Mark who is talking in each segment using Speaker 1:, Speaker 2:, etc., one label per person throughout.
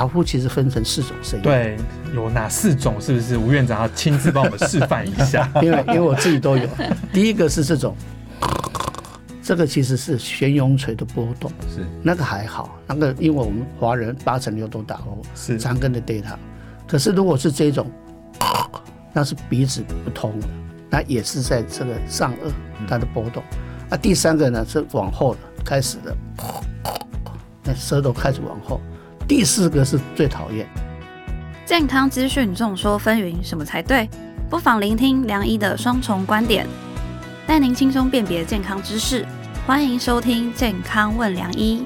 Speaker 1: 打呼其实分成四种声音。，
Speaker 2: 对，有哪四种？是不是吴院长要亲自帮我们示范一下？
Speaker 1: 因为因为我自己都有。第一个是这种，这个其实是悬雍垂的波动，
Speaker 3: 是
Speaker 1: 那个还好，那个因为我们华人八成六都打呼，
Speaker 2: 是
Speaker 1: 长根的 data。可是如果是这种，那是鼻子不通的，那也是在这个上颚它的波动。啊，第三个呢是往后的开始的，那舌头开始往后。第四个是最讨厌，
Speaker 4: 健康资讯众说纷纭，什么才对？不妨聆听梁医的双重观点，带您轻松辨别健康知识。欢迎收听《健康问梁医》。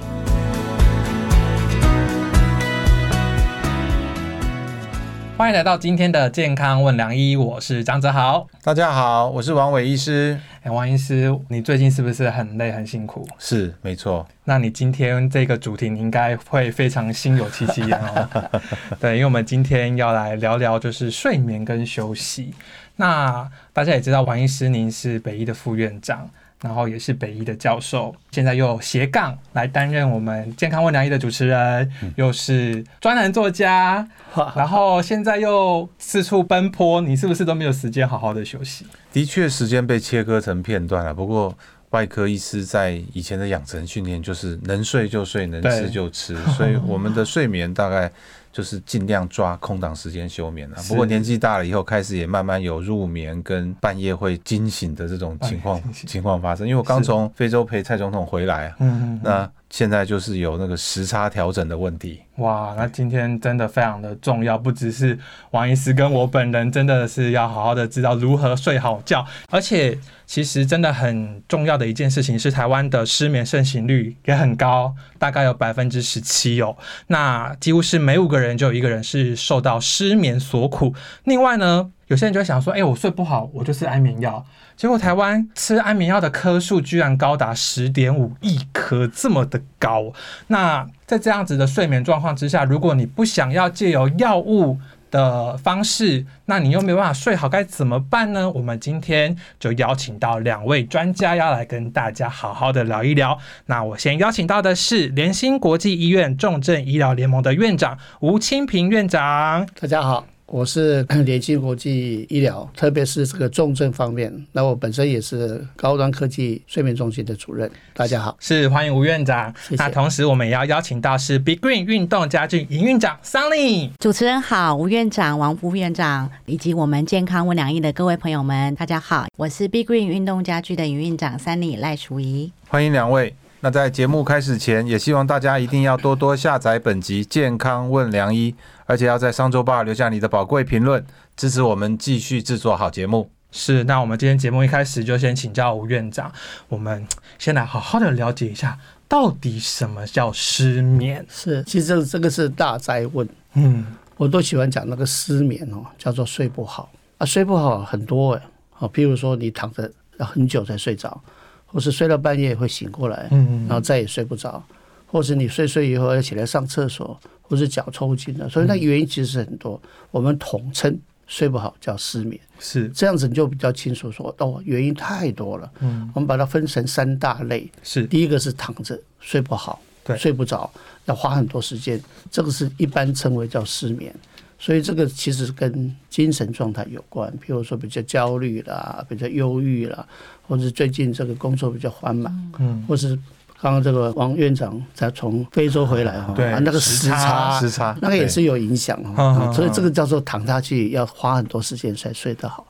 Speaker 2: 欢迎来到今天的健康问良医，我是张泽豪。
Speaker 3: 大家好，我是王伟医师。
Speaker 2: 哎，王医师，你最近是不是很累很辛苦？
Speaker 3: 是，没错。
Speaker 2: 那你今天这个主题，你应该会非常心有戚戚焉哦。对，因为我们今天要来聊聊就是睡眠跟休息。那大家也知道，王医师您是北医的副院长。然后也是北医的教授，现在又斜杠来担任我们健康问良医的主持人，又是专栏作家，然后现在又四处奔波，你是不是都没有时间好好的休息？
Speaker 3: 的确，时间被切割成片段了。不过，外科医师在以前的养成训练就是能睡就睡，能吃就吃，所以我们的睡眠大概。就是尽量抓空档时间休眠了。不过年纪大了以后，开始也慢慢有入眠跟半夜会惊醒的这种情况 情况发生。因为我刚从非洲陪蔡总统回来啊，嗯那现在就是有那个时差调整的问题。
Speaker 2: 哇，那今天真的非常的重要，不只是王医师跟我本人，真的是要好好的知道如何睡好觉。而且其实真的很重要的一件事情是，台湾的失眠盛行率也很高，大概有百分之十七哦。那几乎是每五个人。就有一个人是受到失眠所苦。另外呢，有些人就会想说：“哎，我睡不好，我就是安眠药。”结果台湾吃安眠药的颗数居然高达十点五亿颗，这么的高。那在这样子的睡眠状况之下，如果你不想要借由药物，的方式，那你又没办法睡好，该怎么办呢？我们今天就邀请到两位专家要来跟大家好好的聊一聊。那我先邀请到的是联兴国际医院重症医疗联盟的院长吴清平院长，
Speaker 1: 大家好。我是 联兴国际医疗，特别是这个重症方面。那我本身也是高端科技睡眠中心的主任。大家好，
Speaker 2: 是欢迎吴院长。
Speaker 1: 谢谢。
Speaker 2: 那同时我们也要邀请到是 Big Green 运动家具营运长 Sunny。
Speaker 5: 主持人好，吴院长、王副院长以及我们健康问良医的各位朋友们，大家好，我是 Big Green 运动家具的营运长 Sunny 赖淑仪。
Speaker 3: 欢迎两位。那在节目开始前，也希望大家一定要多多下载本集《健康问良医》。而且要在商周八留下你的宝贵评论，支持我们继续制作好节目。
Speaker 2: 是，那我们今天节目一开始就先请教吴院长，我们先来好好的了解一下，到底什么叫失眠？
Speaker 1: 是，其实这这个是大灾问。嗯，我都喜欢讲那个失眠哦，叫做睡不好啊，睡不好很多哎，好，譬如说你躺着要很久才睡着，或是睡到半夜会醒过来，嗯，然后再也睡不着，或是你睡睡以后要起来上厕所。或是脚抽筋的，所以那原因其实很多。我们统称睡不好叫失眠，
Speaker 2: 是
Speaker 1: 这样子你就比较清楚说哦，原因太多了。嗯，我们把它分成三大类，
Speaker 2: 是
Speaker 1: 第一个是躺着睡不好，对，睡不着，要花很多时间，这个是一般称为叫失眠。所以这个其实跟精神状态有关，譬如说比较焦虑啦，比较忧郁啦，或者最近这个工作比较繁忙，嗯，或是。刚刚这个王院长才从非洲回来哈，
Speaker 2: 对，
Speaker 1: 那个时差
Speaker 3: 时差
Speaker 1: 那个也是有影响哈，所以这个叫做躺下去要花很多时间才睡得好。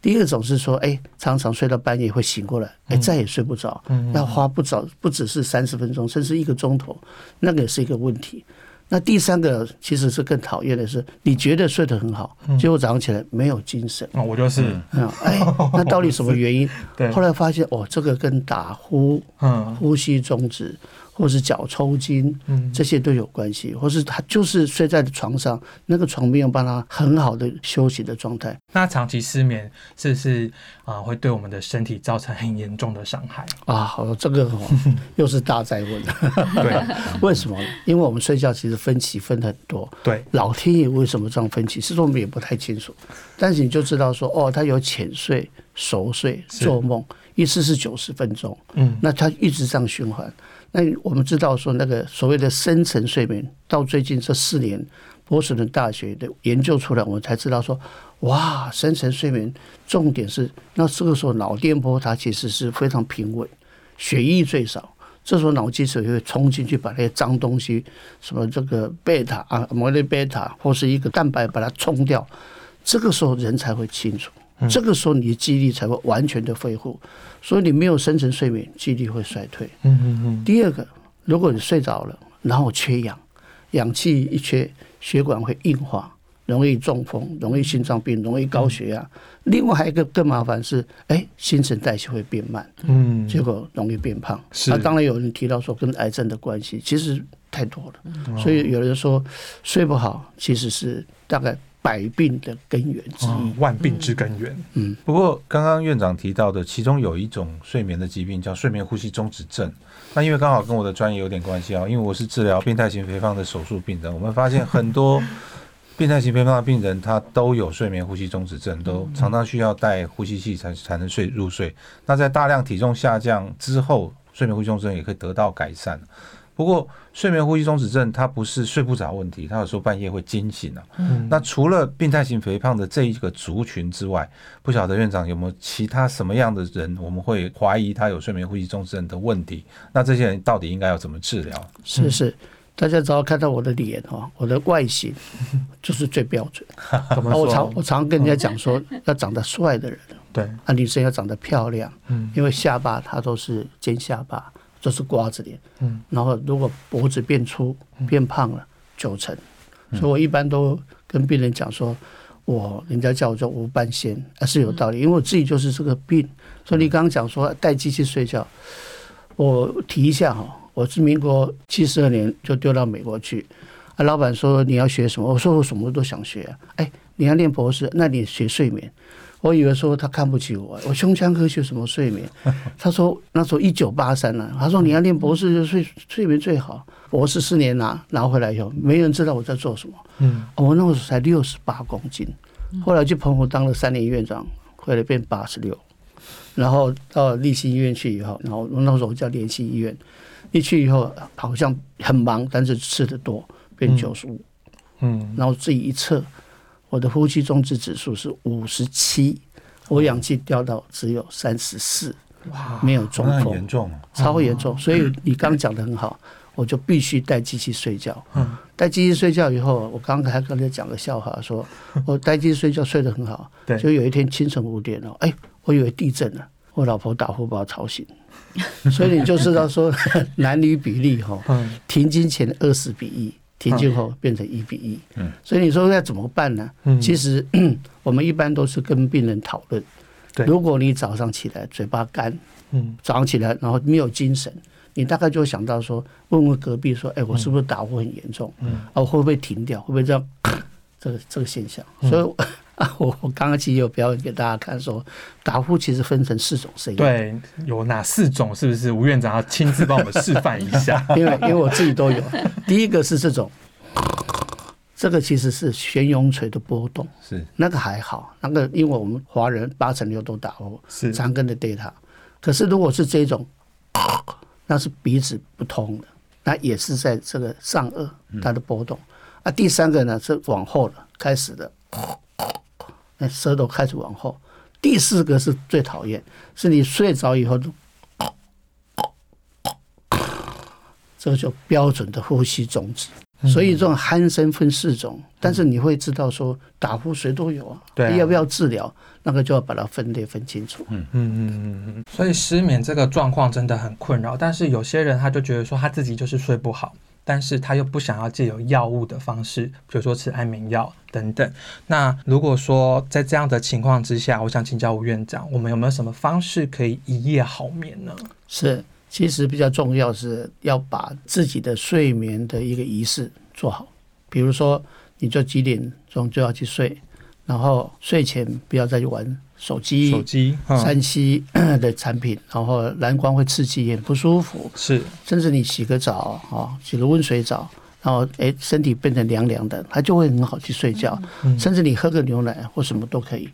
Speaker 1: 第二种是说，哎，常常睡到半夜会醒过来，哎，再也睡不着，要花不早不只是三十分钟，甚至一个钟头，那个也是一个问题。那第三个其实是更讨厌的是，你觉得睡得很好，结果早上起来没有精神。
Speaker 2: 那，我就是。
Speaker 1: 嗯，哎，那到底什么原因？对。后来发现，哦，这个跟打呼、嗯，呼吸中止。或是脚抽筋，嗯，这些都有关系，或是他就是睡在床上，那个床没有帮他很好的休息的状态。
Speaker 2: 那长期失眠是不是啊，会对我们的身体造成很严重的伤害
Speaker 1: 啊？好，这个 又是大灾问。
Speaker 2: 对，
Speaker 1: 为什么？因为我们睡觉其实分歧分很多。
Speaker 2: 对，
Speaker 1: 老天爷为什么这样分歧？其实我们也不太清楚。但是你就知道说，哦，他有浅睡、熟睡、做梦。一次是九十分钟，嗯，那他一直这样循环。那我们知道说，那个所谓的深层睡眠，到最近这四年，波士顿大学的研究出来，我们才知道说，哇，深层睡眠重点是，那这个时候脑电波它其实是非常平稳，血液最少，这时候脑基质会冲进去把那些脏东西，什么这个贝塔啊、摩雷贝塔或是一个蛋白把它冲掉，这个时候人才会清楚。这个时候你的记忆力才会完全的恢复，所以你没有深层睡眠，记忆力会衰退。嗯嗯嗯。第二个，如果你睡着了，然后缺氧，氧气一缺，血管会硬化，容易中风，容易心脏病，容易高血压。另外还有一个更麻烦是，哎，新陈代谢会变慢，嗯，结果容易变胖。是。当然有人提到说跟癌症的关系，其实太多了。所以有人说睡不好，其实是大概。百病的根源之一，
Speaker 2: 万病之根源。
Speaker 3: 嗯，不过刚刚院长提到的，其中有一种睡眠的疾病叫睡眠呼吸中止症。那因为刚好跟我的专业有点关系啊，因为我是治疗变态型肥胖的手术病人，我们发现很多变态型肥胖的病人，他都有睡眠呼吸中止症，都常常需要戴呼吸器才才能睡入睡。那在大量体重下降之后，睡眠呼吸中止症也可以得到改善。不过，睡眠呼吸中止症它不是睡不着问题，它有时候半夜会惊醒啊。嗯，那除了病态型肥胖的这一个族群之外，不晓得院长有没有其他什么样的人，我们会怀疑他有睡眠呼吸中止症的问题？那这些人到底应该要怎么治疗？
Speaker 1: 是是，大家只要看到我的脸哈，我的外形 就是最标准。我常我常跟人家讲说，要长得帅的人，
Speaker 2: 对
Speaker 1: 啊，女生要长得漂亮，嗯，因为下巴它都是尖下巴。就是瓜子脸，嗯，然后如果脖子变粗、变胖了，九成。所以我一般都跟病人讲说，我人家叫我做无半仙，还是有道理，因为我自己就是这个病。所以你刚刚讲说带机器睡觉，我提一下哈，我是民国七十二年就丢到美国去，啊，老板说你要学什么？我说我什么都想学啊，哎，你要练博士，那你学睡眠。我以为说他看不起我，我胸腔科学什么睡眠？他说那时候一九八三呢，他说你要练博士就睡睡眠最好，博士四年拿拿回来以后，没人知道我在做什么。嗯，我那时候才六十八公斤，后来去澎湖当了三年院长，回来变八十六，然后到立新医院去以后，然后那时候叫联系医院，一去以后好像很忙，但是吃的多，变九十五。嗯，然后自己一测。我的呼吸中止指数是五十七，我氧气掉到只有三十四，哇，没有中风，
Speaker 3: 严重，
Speaker 1: 超严重。所以你刚讲的很好，我就必须带机器睡觉。嗯，带机器睡觉以后，我刚刚还跟他讲个笑话，说我带机器睡觉睡得很好。对，就有一天清晨五点了，哎，我以为地震了，我老婆打呼把我吵醒。所以你就知道说男女比例哈，停经前二十比一。停经后变成一比一，嗯，所以你说要怎么办呢？嗯，其实 我们一般都是跟病人讨论，对，如果你早上起来嘴巴干，嗯，早上起来然后没有精神，你大概就会想到说，问问隔壁说，哎，我是不是打呼很严重？嗯，啊，会不会停掉？会不会这样？这个这个现象，所以。啊，我我刚刚其实有表演给大家看，说打呼其实分成四种声音。
Speaker 2: 对，有哪四种？是不是吴院长要亲自帮我们示范一下？
Speaker 1: 因为因为我自己都有。第一个是这种，这个其实是悬雍垂的波动，
Speaker 3: 是
Speaker 1: 那个还好，那个因为我们华人八成六都打呼，是长根的 data。可是如果是这种，那是鼻子不通的，那也是在这个上颚它的波动。啊，第三个呢是往后了开始的。那舌头开始往后，第四个是最讨厌，是你睡着以后，这个就标准的呼吸终止。所以这种鼾声分四种，但是你会知道说打呼谁都有啊，要不要治疗，那个就要把它分类分清楚。嗯嗯
Speaker 2: 嗯嗯嗯。所以失眠这个状况真的很困扰，但是有些人他就觉得说他自己就是睡不好。但是他又不想要借由药物的方式，比如说吃安眠药等等。那如果说在这样的情况之下，我想请教吴院长，我们有没有什么方式可以一夜好眠呢？
Speaker 1: 是，其实比较重要是要把自己的睡眠的一个仪式做好。比如说，你就几点钟就要去睡，然后睡前不要再去玩。手机、
Speaker 2: 手机、
Speaker 1: 三 C 的产品，然后蓝光会刺激，眼不舒服。
Speaker 2: 是，
Speaker 1: 甚至你洗个澡啊，洗个温水澡，然后哎，身体变成凉凉的，它就会很好去睡觉。甚至你喝个牛奶或什么都可以。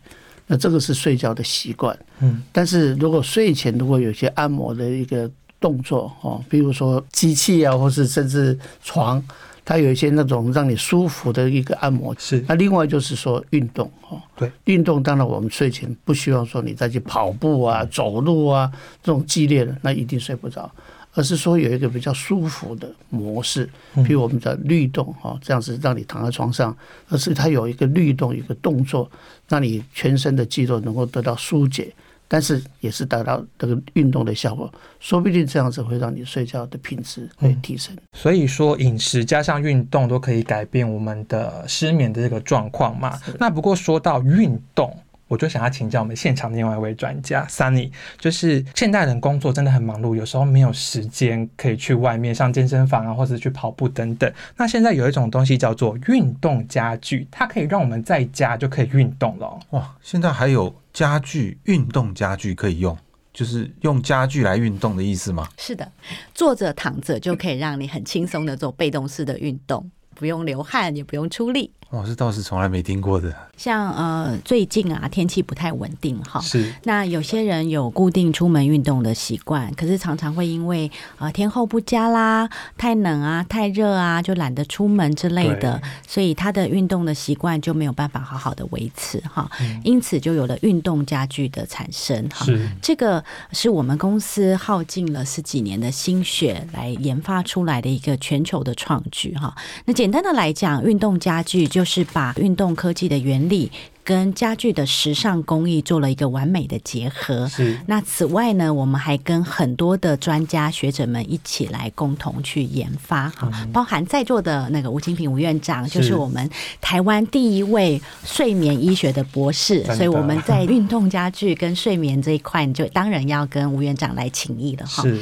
Speaker 1: 那这个是睡觉的习惯。嗯，但是如果睡前如果有些按摩的一个动作哦，比如说机器啊，或是甚至床，它有一些那种让你舒服的一个按摩。
Speaker 2: 是。
Speaker 1: 那另外就是说运动哦，
Speaker 2: 对，
Speaker 1: 运动当然我们睡前不希望说你再去跑步啊、走路啊这种激烈的，那一定睡不着。而是说有一个比较舒服的模式，比如我们的律动哈，这样子让你躺在床上，而是它有一个律动一个动作，让你全身的肌肉能够得到疏解，但是也是达到这个运动的效果，说不定这样子会让你睡觉的品质会提升。
Speaker 2: 所以说饮食加上运动都可以改变我们的失眠的这个状况嘛。那不过说到运动。我就想要请教我们现场另外一位专家 Sunny，就是现代人工作真的很忙碌，有时候没有时间可以去外面上健身房啊，或者去跑步等等。那现在有一种东西叫做运动家具，它可以让我们在家就可以运动了。
Speaker 3: 哇，现在还有家具运动家具可以用，就是用家具来运动的意思吗？
Speaker 5: 是的，坐着躺着就可以让你很轻松的做被动式的运动，不用流汗，也不用出力。
Speaker 3: 哇，这倒是从来没听过的。
Speaker 5: 像呃，最近啊，天气不太稳定哈。
Speaker 2: 是。
Speaker 5: 那有些人有固定出门运动的习惯，可是常常会因为啊天候不佳啦、太冷啊、太热啊，就懒得出门之类的，所以他的运动的习惯就没有办法好好的维持哈。因此就有了运动家具的产生哈。
Speaker 2: 是。
Speaker 5: 这个是我们公司耗尽了十几年的心血来研发出来的一个全球的创举哈。那简单的来讲，运动家具就。是把运动科技的原理。跟家具的时尚工艺做了一个完美的结合。
Speaker 2: 是。
Speaker 5: 那此外呢，我们还跟很多的专家学者们一起来共同去研发，哈，包含在座的那个吴清平吴院长，就是我们台湾第一位睡眠医学的博士。所以我们在运动家具跟睡眠这一块，就当然要跟吴院长来请益了，哈。
Speaker 2: 是。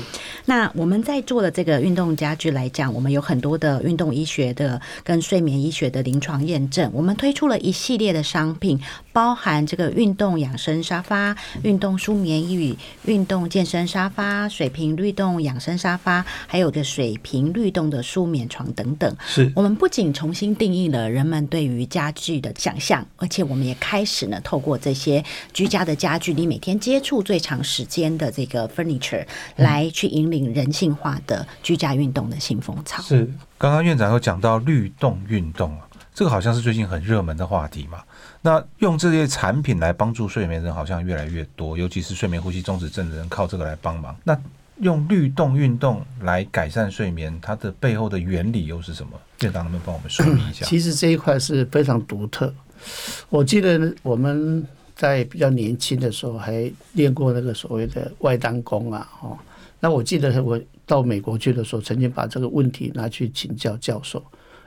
Speaker 5: 那我们在做的这个运动家具来讲，我们有很多的运动医学的跟睡眠医学的临床验证，我们推出了一系列的商品。包含这个运动养生沙发、运动舒眠椅、运动健身沙发、水平律动养生沙发，还有个水平律动的舒眠床等等。
Speaker 2: 是
Speaker 5: 我们不仅重新定义了人们对于家具的想象，而且我们也开始呢，透过这些居家的家具，你每天接触最长时间的这个 furniture，来去引领人性化的居家运动的新风潮。
Speaker 2: 是
Speaker 3: 刚刚院长有讲到律动运动啊这个好像是最近很热门的话题嘛。那用这些产品来帮助睡眠的人好像越来越多，尤其是睡眠呼吸中止症的人靠这个来帮忙。那用律动运动来改善睡眠，它的背后的原理又是什么？院长能不能帮我们说明一下？
Speaker 1: 其实这一块是非常独特。我记得我们在比较年轻的时候还练过那个所谓的外单功啊，哦，那我记得我到美国去的时候，曾经把这个问题拿去请教教授。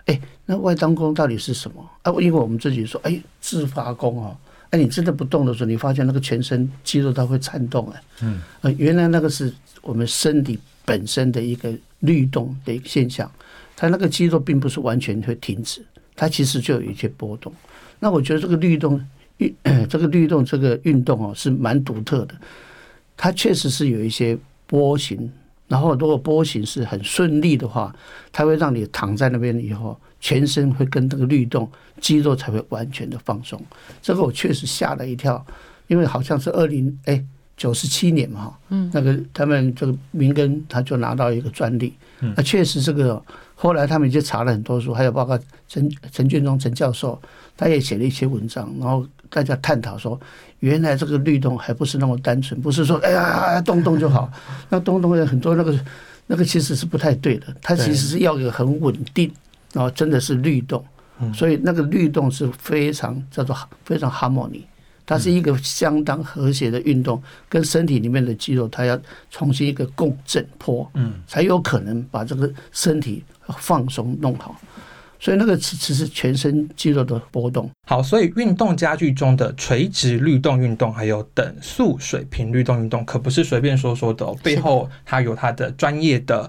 Speaker 1: 哎，那外当功到底是什么啊？因为我们自己说，哎，自发功哦，哎，你真的不动的时候，你发现那个全身肌肉它会颤动哎，嗯，呃，原来那个是我们身体本身的一个律动的一个现象，它那个肌肉并不是完全会停止，它其实就有一些波动。那我觉得这个律动运，这个律动这个运动哦，是蛮独特的，它确实是有一些波形。然后，如果波形是很顺利的话，它会让你躺在那边以后，全身会跟这个律动，肌肉才会完全的放松。这个我确实吓了一跳，因为好像是二零哎九十七年嘛，嗯，那个他们这个明根他就拿到一个专利，那确实这个后来他们就查了很多书，还有包括陈陈俊忠陈教授，他也写了一些文章，然后大家探讨说。原来这个律动还不是那么单纯，不是说哎呀动动就好，那动动有很多那个那个其实是不太对的，它其实是要有很稳定，然后真的是律动，所以那个律动是非常叫做非常 harmony，它是一个相当和谐的运动，跟身体里面的肌肉它要重新一个共振波，嗯，才有可能把这个身体放松弄好。所以那个其实是全身肌肉的波动。
Speaker 2: 好，所以运动家具中的垂直律动运动，还有等速水平律动运动，可不是随便说说的哦，背后它有它的专业的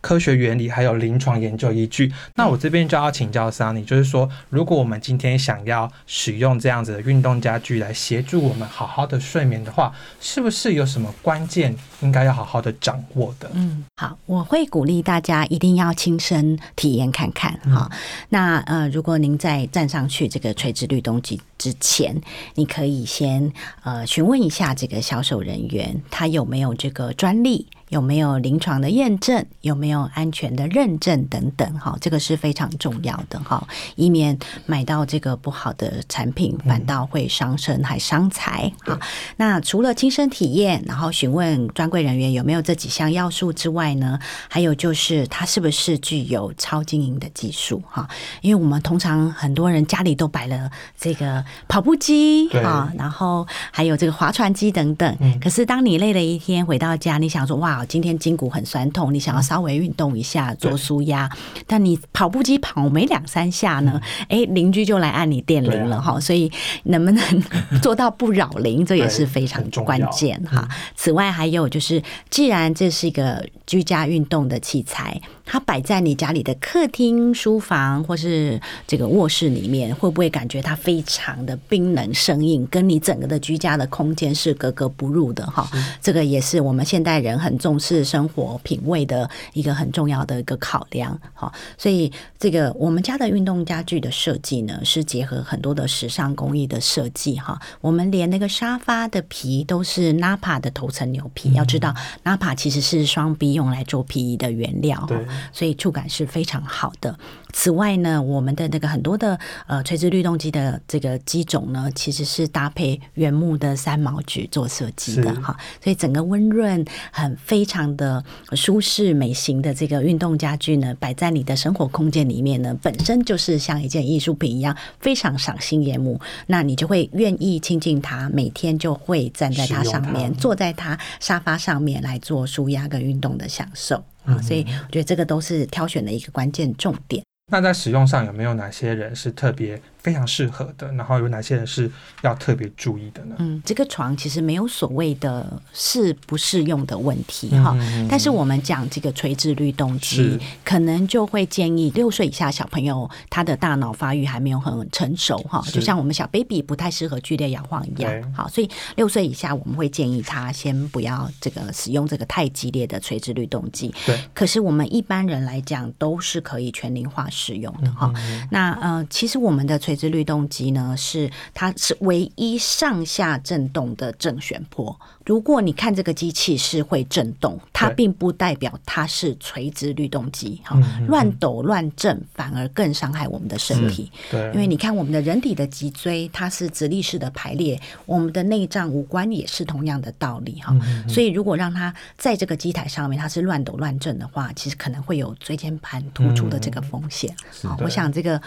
Speaker 2: 科学原理还有临床研究依据。那我这边就要请教桑尼，就是说，如果我们今天想要使用这样子的运动家具来协助我们好好的睡眠的话，是不是有什么关键应该要好好的掌握的？
Speaker 5: 嗯，好，我会鼓励大家一定要亲身体验看看哈。那呃，如果您在站上去这个垂直律动机之前，你可以先呃询问一下这个销售人员，他有没有这个专利。有没有临床的验证？有没有安全的认证等等？哈，这个是非常重要的哈，以免买到这个不好的产品，反倒会伤身还伤财。哈，那除了亲身体验，然后询问专柜人员有没有这几项要素之外呢？还有就是它是不是具有超经营的技术？哈，因为我们通常很多人家里都摆了这个跑步机啊，然后还有这个划船机等等。可是当你累了一天回到家，你想说哇。今天筋骨很酸痛，你想要稍微运动一下做舒压，但你跑步机跑没两三下呢，哎，邻居就来按你电铃了哈，所以能不能做到不扰邻，这也是非常关键哈。此外，还有就是，既然这是一个居家运动的器材。它摆在你家里的客厅、书房或是这个卧室里面，会不会感觉它非常的冰冷生硬，跟你整个的居家的空间是格格不入的哈？这个也是我们现代人很重视生活品味的一个很重要的一个考量哈。所以这个我们家的运动家具的设计呢，是结合很多的时尚工艺的设计哈。我们连那个沙发的皮都是 Napa 的头层牛皮，要知道 Napa 其实是双 B 用来做皮衣的原料。所以触感是非常好的。此外呢，我们的那个很多的呃垂直律动机的这个机种呢，其实是搭配原木的三毛榉做设计的哈。所以整个温润、很非常的舒适、美型的这个运动家具呢，摆在你的生活空间里面呢，本身就是像一件艺术品一样，非常赏心悦目。那你就会愿意亲近它，每天就会站在它上面，坐在它沙发上面来做舒压跟运动的享受。啊，所以我觉得这个都是挑选的一个关键重点。
Speaker 2: 那在使用上有没有哪些人是特别？非常适合的，然后有哪些人是要特别注意的呢？
Speaker 5: 嗯，这个床其实没有所谓的适不适用的问题哈，但是我们讲这个垂直律动机，可能就会建议六岁以下小朋友他的大脑发育还没有很成熟哈，就像我们小 baby 不太适合剧烈摇晃一样，好，所以六岁以下我们会建议他先不要这个使用这个太激烈的垂直律动机。
Speaker 2: 对，
Speaker 5: 可是我们一般人来讲都是可以全龄化使用的哈。那呃，其实我们的垂直律动机呢，是它是唯一上下震动的正弦波。如果你看这个机器是会震动，它并不代表它是垂直律动机。哈，乱抖乱震反而更伤害我们的身体。
Speaker 2: 对，
Speaker 5: 因为你看我们的人体的脊椎，它是直立式的排列，我们的内脏五官也是同样的道理。哈，所以如果让它在这个机台上面，它是乱抖乱震的话，其实可能会有椎间盘突出的这个风险。好，我想这个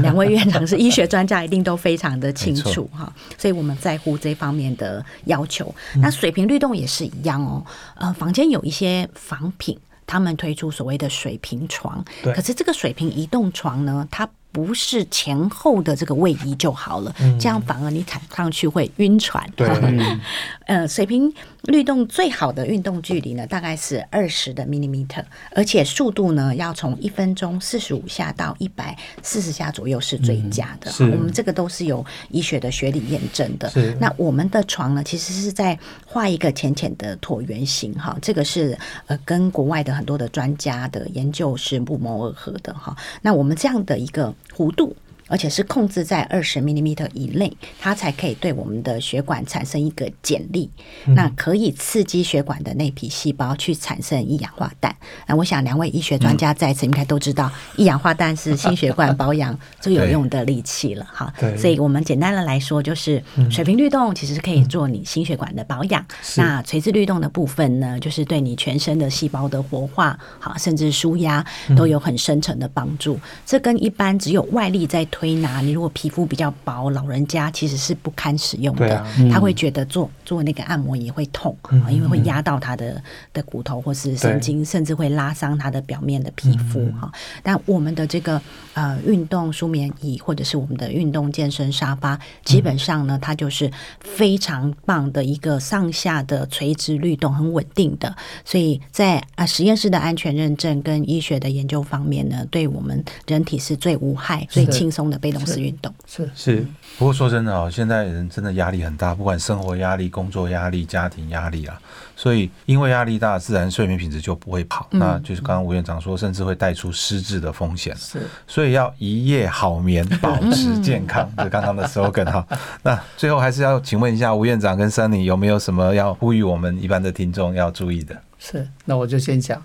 Speaker 5: 两位院长是医学专家，一定都非常的清楚哈。所以我们在乎这方面的要求。那水平律动也是一样哦，呃，房间有一些仿品，他们推出所谓的水平床，可是这个水平移动床呢，它。不是前后的这个位移就好了，这样反而你踩上去会晕船。
Speaker 2: 对，
Speaker 5: 呃，水平律动最好的运动距离呢，大概是二十的 millimeter，而且速度呢要从一分钟四十五下到一百四十下左右是最佳的。我们这个都是有医学的学理验证的。那我们的床呢，其实是在画一个浅浅的椭圆形哈，这个是呃跟国外的很多的专家的研究是不谋而合的哈。那我们这样的一个。弧度。而且是控制在二十 m m 以内，它才可以对我们的血管产生一个剪力，那可以刺激血管的内皮细胞去产生一氧化氮。那我想两位医学专家在此应该都知道，一氧化氮是心血管保养最有用的利器了哈。所以我们简单的来说，就是水平律动其实是可以做你心血管的保养。那垂直律动的部分呢，就是对你全身的细胞的活化，好甚至舒压都有很深层的帮助。这跟一般只有外力在推拿，你如果皮肤比较薄，老人家其实是不堪使用的，他会觉得做做那个按摩也会痛，因为会压到他的的骨头或是神经，甚至会拉伤他的表面的皮肤哈。但我们的这个呃运动舒眠椅或者是我们的运动健身沙发，基本上呢，它就是非常棒的一个上下的垂直律动，很稳定的。所以在啊实验室的安全认证跟医学的研究方面呢，对我们人体是最无害、最轻松的被动式运动。
Speaker 1: 是
Speaker 2: 是。
Speaker 3: 不过说真的哦，现在人真的压力很大，不管生活压力、工作压力、家庭压力啊，所以因为压力大，自然睡眠品质就不会好。那就是刚刚吴院长说，甚至会带出失智的风险。
Speaker 1: 是，
Speaker 3: 所以要一夜好眠，保持健康，就刚刚的 slogan 哈。那最后还是要请问一下吴院长跟 Sunny 有没有什么要呼吁我们一般的听众要注意的？
Speaker 1: 是，那我就先讲。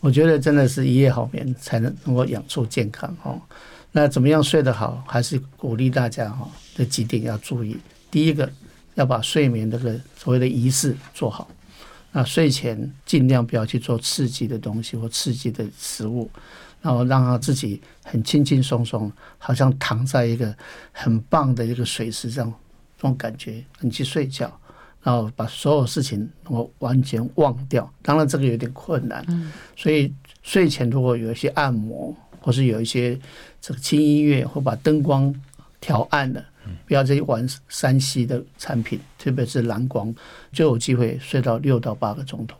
Speaker 1: 我觉得真的是一夜好眠才能能够养出健康哦。那怎么样睡得好？还是鼓励大家哈，这几点要注意。第一个，要把睡眠这个所谓的仪式做好。那睡前尽量不要去做刺激的东西或刺激的食物，然后让他自己很轻轻松松，好像躺在一个很棒的一个水池上，这种感觉，你去睡觉。然后把所有事情我完全忘掉，当然这个有点困难，所以睡前如果有一些按摩，或是有一些这个轻音乐，或把灯光调暗了，不要再玩山西的产品，特别是蓝光，就有机会睡到六到八个钟头，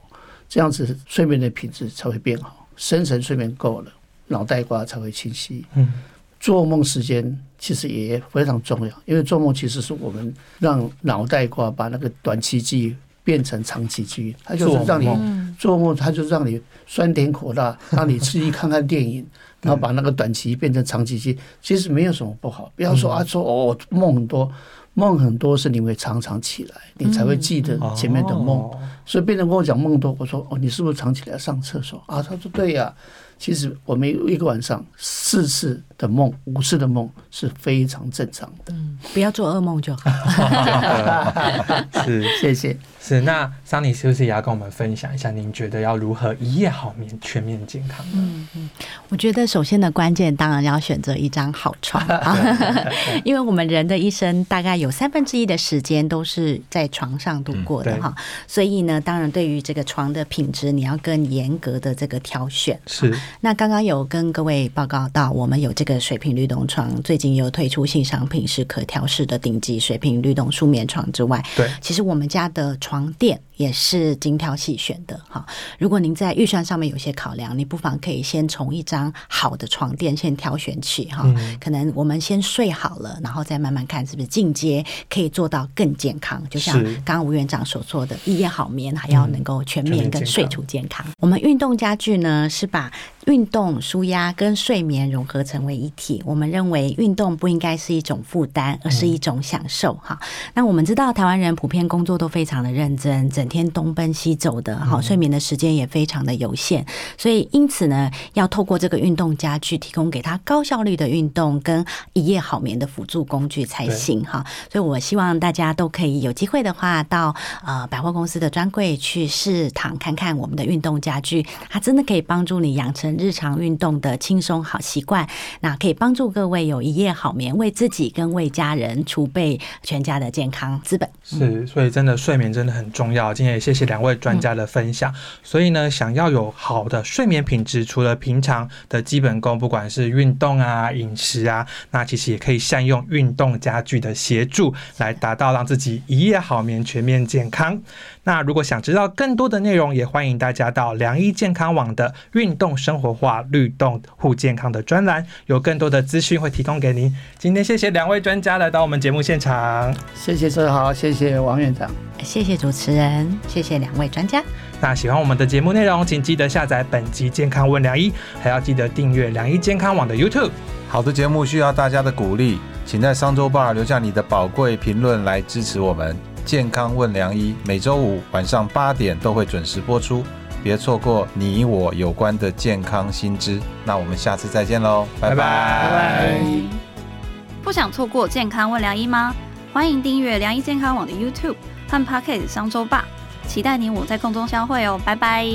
Speaker 1: 这样子睡眠的品质才会变好，深层睡眠够了，脑袋瓜才会清晰。嗯。做梦时间其实也非常重要，因为做梦其实是我们让脑袋瓜把那个短期记忆变成长期记忆，它就是让你做梦，它就让你酸甜苦辣，让你吃一看看电影，然后把那个短期变成长期记忆，其实没有什么不好。不要说啊，说哦，梦很多，梦很多是你会常常起来，你才会记得前面的梦。所以别人跟我讲梦多，我说哦，你是不是常起来上厕所啊？他说对呀。其实我们一个晚上四次的梦，五次的梦是非常正常的。
Speaker 5: 嗯，不要做噩梦就好。
Speaker 2: 是，
Speaker 1: 谢谢。
Speaker 2: 是，那桑尼是不是也要跟我们分享一下？您觉得要如何一夜好眠，全面健康呢？嗯
Speaker 5: 嗯，我觉得首先的关键当然要选择一张好床啊 因为我们人的一生大概有三分之一的时间都是在床上度过的哈，所以呢，当然对于这个床的品质，你要更严格的这个挑选。
Speaker 2: 是。
Speaker 5: 那刚刚有跟各位报告到，我们有这个水平律动床，最近有推出新商品，是可调式的顶级水平律动舒眠床之外，
Speaker 2: 对，
Speaker 5: 其实我们家的床。床垫也是精挑细选的哈。如果您在预算上面有些考量，你不妨可以先从一张好的床垫先挑选起哈。可能我们先睡好了，然后再慢慢看是不是进阶可以做到更健康。就像刚刚吴院长所说的，一夜好眠还要能够全面跟睡出健康。我们运动家具呢是把运动、舒压跟睡眠融合成为一体。我们认为运动不应该是一种负担，而是一种享受哈。那我们知道台湾人普遍工作都非常的认。认真，整天东奔西走的，好睡眠的时间也非常的有限，所以因此呢，要透过这个运动家具，提供给他高效率的运动跟一夜好眠的辅助工具才行哈。所以我希望大家都可以有机会的话，到呃百货公司的专柜去试躺看看我们的运动家具，它真的可以帮助你养成日常运动的轻松好习惯，那可以帮助各位有一夜好眠，为自己跟为家人储备全家的健康资本。
Speaker 2: 是，所以真的睡眠真的。很重要，今天也谢谢两位专家的分享。所以呢，想要有好的睡眠品质，除了平常的基本功，不管是运动啊、饮食啊，那其实也可以善用运动家具的协助，来达到让自己一夜好眠、全面健康。那如果想知道更多的内容，也欢迎大家到良医健康网的运动生活化律动护健康的专栏，有更多的资讯会提供给您。今天谢谢两位专家来到我们节目现场，
Speaker 1: 谢谢周豪，谢谢王院长，
Speaker 5: 谢谢主持人，谢谢两位专家。
Speaker 2: 那喜欢我们的节目内容，请记得下载本集健康问良医，还要记得订阅良医健康网的 YouTube。
Speaker 3: 好的节目需要大家的鼓励，请在商周吧留下你的宝贵评论来支持我们。健康问良医，每周五晚上八点都会准时播出，别错过你我有关的健康新知。那我们下次再见喽，拜拜拜
Speaker 1: 拜。
Speaker 4: 不想错过健康问良医吗？欢迎订阅良医健康网的 YouTube 和 Pocket 商周吧，期待你我在空中相会哦，拜拜。